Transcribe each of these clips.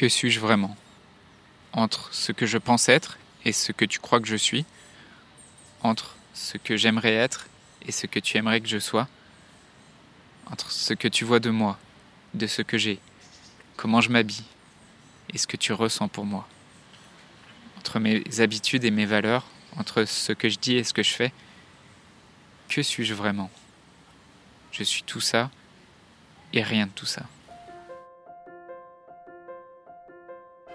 Que suis-je vraiment Entre ce que je pense être et ce que tu crois que je suis Entre ce que j'aimerais être et ce que tu aimerais que je sois Entre ce que tu vois de moi, de ce que j'ai, comment je m'habille et ce que tu ressens pour moi Entre mes habitudes et mes valeurs, entre ce que je dis et ce que je fais Que suis-je vraiment? Je suis tout ça et rien de tout ça.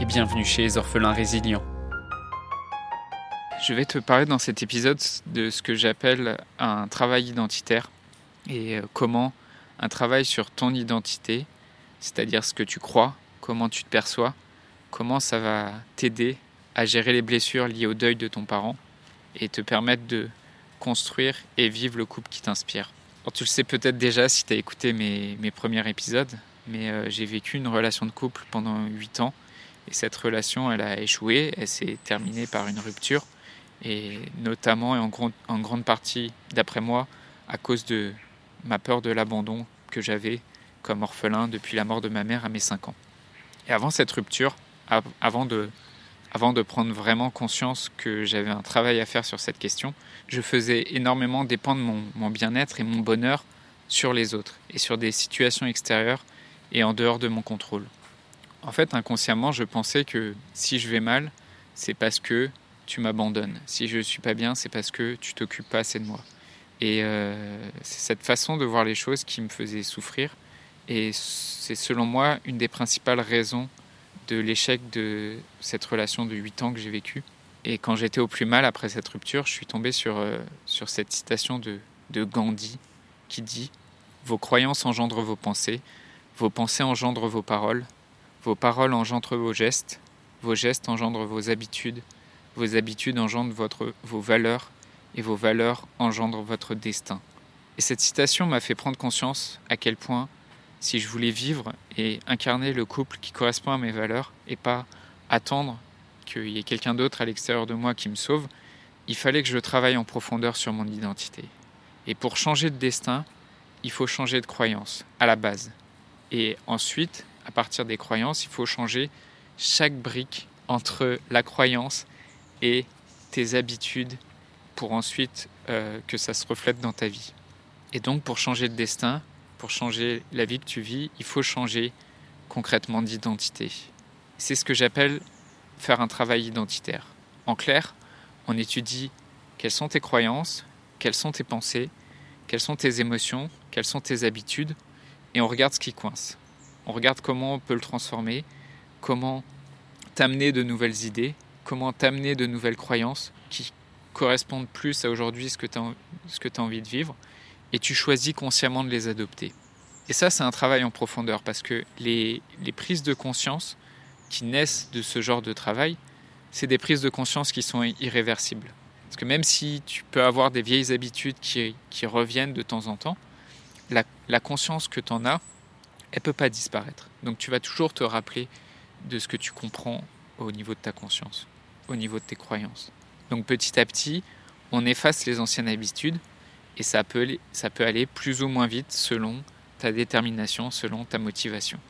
et bienvenue chez les orphelins résilients. Je vais te parler dans cet épisode de ce que j'appelle un travail identitaire et euh, comment un travail sur ton identité, c'est-à-dire ce que tu crois, comment tu te perçois, comment ça va t'aider à gérer les blessures liées au deuil de ton parent et te permettre de construire et vivre le couple qui t'inspire. tu le sais peut-être déjà si tu as écouté mes, mes, premiers épisodes, mais euh, j'ai vécu une relation de couple pendant 8 ans et cette relation, elle a échoué, elle s'est terminée par une rupture, et notamment et en, grande partie, d'après moi, à cause de ma peur de l'abandon que j'avais comme orphelin depuis la mort de ma mère à mes 5 ans. Et avant cette rupture, avant de, prendre vraiment conscience que j'avais un travail à faire sur cette question, je faisais énormément dépendre mon bien-être et mon bonheur sur les autres et sur des situations extérieures et en dehors de mon contrôle. En fait, inconsciemment, je pensais que si je vais mal, c'est parce que tu m'abandonnes. Si je ne suis pas bien, c'est parce que tu t'occupes pas assez de moi. Et euh, c'est cette façon de voir les choses qui me faisait souffrir. Et c'est selon moi une des principales raisons de l'échec de cette relation de 8 ans que j'ai vécue. Et quand j'étais au plus mal après cette rupture, je suis tombé sur, euh, sur cette citation de, de Gandhi qui dit Vos croyances engendrent vos pensées, vos pensées engendrent vos paroles, vos paroles engendrent vos gestes, vos gestes engendrent vos habitudes, vos habitudes engendrent votre, vos valeurs, et vos valeurs engendrent votre destin. Et cette citation m'a fait prendre conscience à quel point, si je voulais vivre et incarner le couple qui correspond à mes valeurs, et pas attendre qu'il y ait quelqu'un d'autre à l'extérieur de moi qui me sauve, il fallait que je travaille en profondeur sur mon identité. Et pour changer de destin, il faut changer de croyance, à la base. Et ensuite, à partir des croyances, il faut changer chaque brique entre la croyance et tes habitudes pour ensuite euh, que ça se reflète dans ta vie. Et donc pour changer de destin, pour changer la vie que tu vis, il faut changer concrètement d'identité. C'est ce que j'appelle faire un travail identitaire. En clair, on étudie quelles sont tes croyances, quelles sont tes pensées, quelles sont tes émotions, quelles sont tes habitudes, et on regarde ce qui coince. On regarde comment on peut le transformer, comment t'amener de nouvelles idées, comment t'amener de nouvelles croyances qui correspondent plus à aujourd'hui ce que tu as, envie de vivre, et tu choisis consciemment de les adopter. Et ça, c'est un travail en profondeur, parce que les, les prises de conscience qui naissent de ce genre de travail, c'est des prises de conscience qui sont irréversibles. Parce que même si tu peux avoir des vieilles habitudes qui, qui reviennent de temps en temps, la, la conscience que tu en as, elle peut pas disparaître. Donc tu vas toujours te rappeler de ce que tu comprends au niveau de ta conscience, au niveau de tes croyances. Donc petit à petit, on efface les anciennes habitudes et ça peut, aller plus ou moins vite selon ta détermination, selon ta motivation.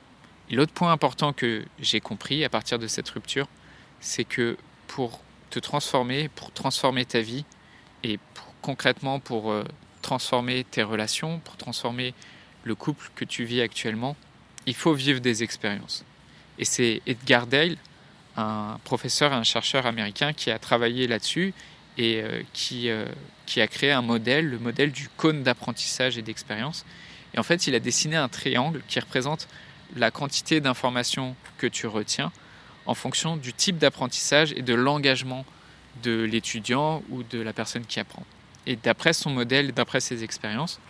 L'autre point important que j'ai compris à partir de cette rupture, c'est que pour te transformer, pour transformer ta vie et concrètement pour euh, transformer tes relations, pour transformer le couple que tu vis actuellement, il faut vivre des expériences. Et c'est Edgar Dale, un professeur et un chercheur américain qui a travaillé là-dessus et euh, qui, euh, qui a créé un modèle, le modèle du cône d'apprentissage et d'expérience. Et en fait, il a dessiné un triangle qui représente la quantité d'informations que tu retiens en fonction du type d'apprentissage et de l'engagement de l'étudiant ou de la personne qui apprend. Et d'après son modèle, d'après ses expériences,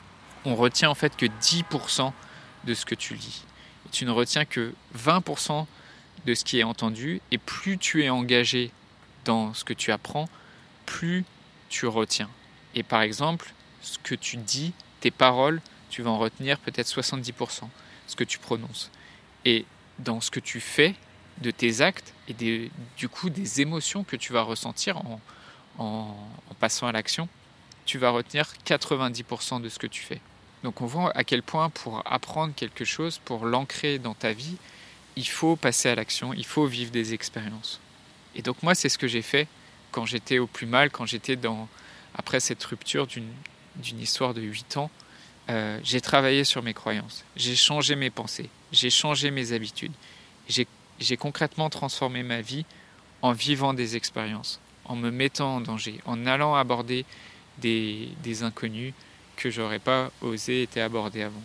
on retient en fait que 10% de ce que tu lis. tu ne retiens que 20% de ce qui est entendu, et plus tu es engagé dans ce que tu apprends, plus tu retiens. Et par exemple, ce que tu dis, tes paroles, tu vas en retenir peut-être 70%, ce que tu prononces. Et dans ce que tu fais, de tes actes et du coup des émotions que tu vas ressentir en, en passant à l'action, tu vas retenir 90% de ce que tu fais. Donc on voit à quel point pour apprendre quelque chose, pour l'ancrer dans ta vie, il faut passer à l'action, il faut vivre des expériences. Et donc moi c'est ce que j'ai fait quand j'étais au plus mal, quand j'étais dans après cette rupture d'une histoire de 8 ans, euh, j'ai travaillé sur mes croyances, j'ai changé mes pensées, j'ai changé mes habitudes, j'ai concrètement transformé ma vie en vivant des expériences, en me mettant en danger, en allant aborder des, des inconnus que j'aurais pas osé été abordé avant.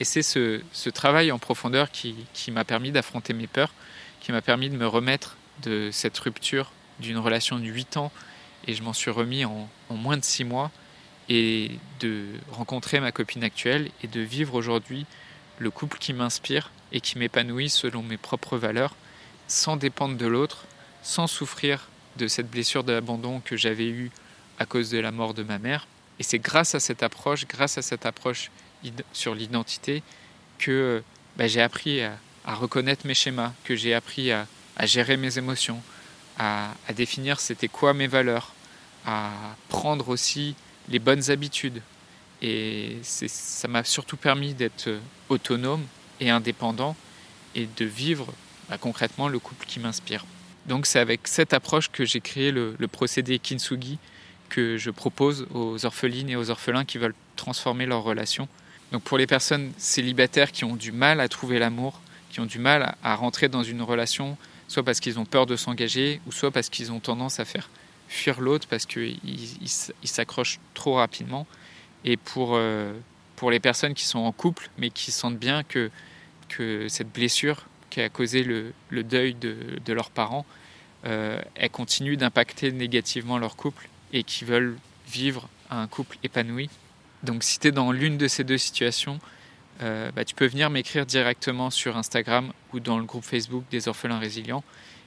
Et c'est ce, travail en profondeur qui, qui m'a permis d'affronter mes peurs, qui m'a permis de me remettre de cette rupture d'une relation de 8 ans, et je m'en suis remis en, en moins de 6 mois, et de rencontrer ma copine actuelle et de vivre aujourd'hui le couple qui m'inspire et qui m'épanouit selon mes propres valeurs, sans dépendre de l'autre, sans souffrir de cette blessure d'abandon que j'avais eue à cause de la mort de ma mère. Et c'est grâce à cette approche, grâce à cette approche sur l'identité, que bah, j'ai appris à, reconnaître mes schémas, que j'ai appris à, gérer mes émotions, à, définir c'était quoi mes valeurs, à prendre aussi les bonnes habitudes. Et ça m'a surtout permis d'être autonome et indépendant et de vivre bah, concrètement le couple qui m'inspire. Donc c'est avec cette approche que j'ai créé le, procédé Kintsugi que je propose aux orphelines et aux orphelins qui veulent transformer leur relation. Donc pour les personnes célibataires qui ont du mal à trouver l'amour, qui ont du mal à rentrer dans une relation, soit parce qu'ils ont peur de s'engager, ou soit parce qu'ils ont tendance à faire fuir l'autre parce qu'il il, s'accroche trop rapidement. Et pour, euh, pour les personnes qui sont en couple, mais qui sentent bien que, que cette blessure qui a causé le, deuil de, de, leurs parents, euh, elle continue d'impacter négativement leur couple et qui veulent vivre un couple épanoui. Donc si tu es dans l'une de ces deux situations, euh, bah, tu peux venir m'écrire directement sur Instagram ou dans le groupe Facebook des orphelins résilients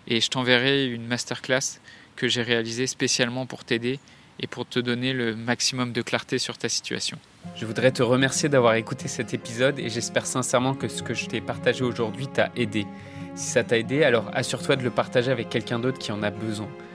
et je t'enverrai une masterclass que j'ai réalisé spécialement pour t'aider et pour te donner le maximum de clarté sur ta situation. Je voudrais te remercier d'avoir écouté cet épisode et j'espère sincèrement que ce que je t'ai partagé aujourd'hui t'a aidé. Si ça t'a aidé, alors assure-toi de le partager avec quelqu'un d'autre qui en a besoin.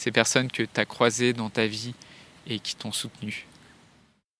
ces personnes que tu as croisées dans ta vie et qui t'ont soutenu.